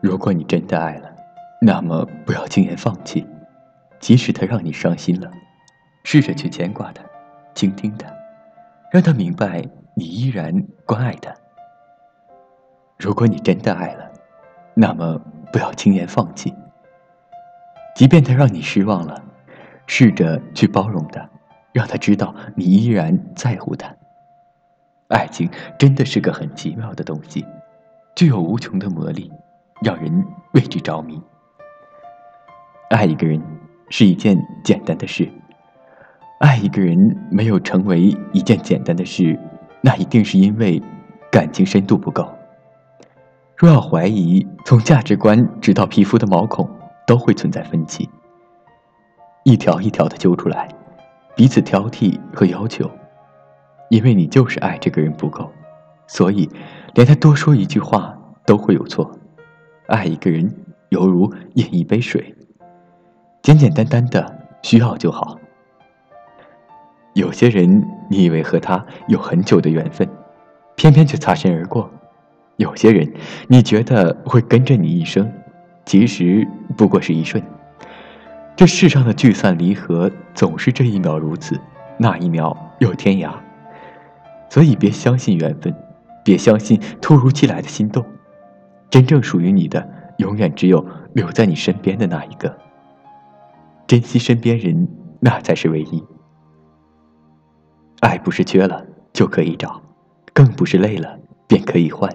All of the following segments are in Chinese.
如果你真的爱了，那么不要轻言放弃，即使他让你伤心了，试着去牵挂他，倾听他，让他明白你依然关爱他。如果你真的爱了，那么不要轻言放弃，即便他让你失望了，试着去包容他，让他知道你依然在乎他。爱情真的是个很奇妙的东西，具有无穷的魔力，让人为之着迷。爱一个人是一件简单的事，爱一个人没有成为一件简单的事，那一定是因为感情深度不够。若要怀疑，从价值观直到皮肤的毛孔都会存在分歧，一条一条的揪出来，彼此挑剔和要求。因为你就是爱这个人不够，所以连他多说一句话都会有错。爱一个人犹如饮一杯水，简简单单的需要就好。有些人你以为和他有很久的缘分，偏偏却擦身而过；有些人你觉得会跟着你一生，其实不过是一瞬。这世上的聚散离合总是这一秒如此，那一秒又天涯。所以，别相信缘分，别相信突如其来的心动。真正属于你的，永远只有留在你身边的那一个。珍惜身边人，那才是唯一。爱不是缺了就可以找，更不是累了便可以换。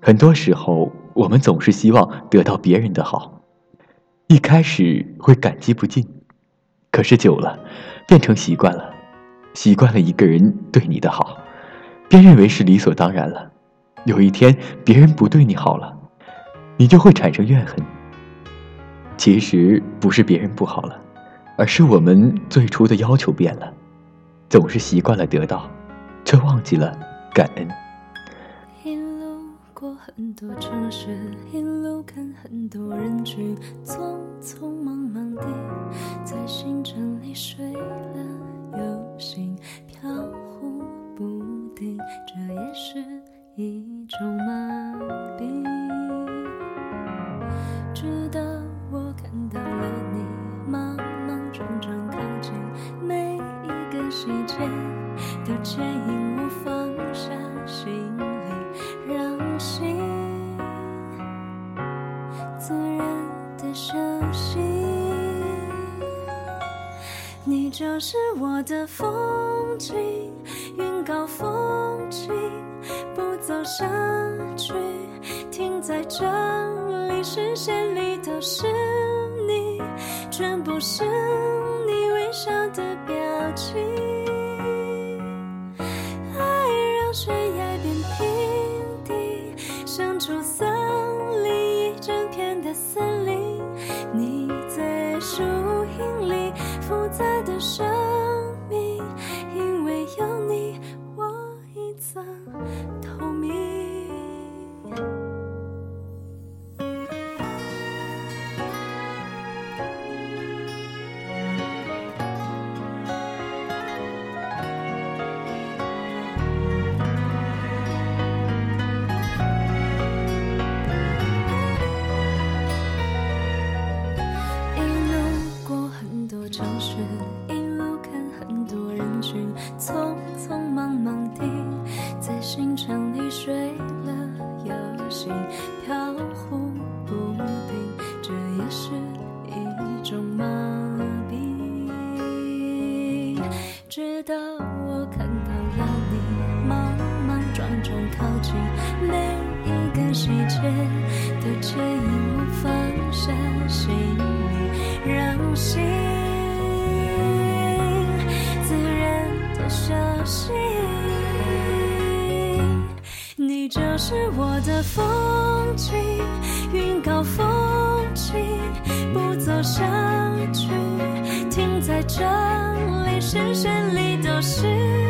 很多时候，我们总是希望得到别人的好，一开始会感激不尽，可是久了，变成习惯了。习惯了一个人对你的好，便认为是理所当然了。有一天别人不对你好了，你就会产生怨恨。其实不是别人不好了，而是我们最初的要求变了，总是习惯了得到，却忘记了感恩。一路过很多城市，一路看很多人群，匆匆忙忙地在星辰里睡了。又醒飘忽不定，这也是一种麻痹。直到我看到了你，莽莽撞撞靠近，每一个细节都牵引我放下行李，让心自然的休息。你就是我的风景，云高风轻，不走下去，停在这里，视线里都是你，全部是你微笑的表情。爱让悬崖变平地，生出森林，一整片的森林，你在树荫里。复杂的生城你睡了又醒飘忽不定这也是一种麻痹。直到我看到了你莽莽撞撞靠近每一个细节都牵引我放下心。你就是我的风景，云高风轻，不走下去，停在这里，视线里都是。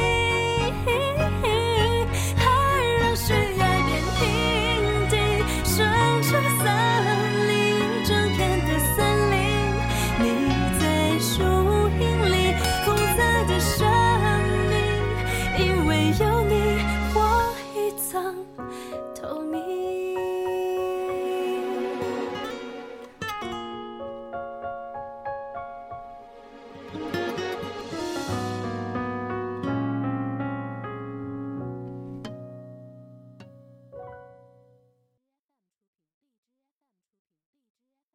told me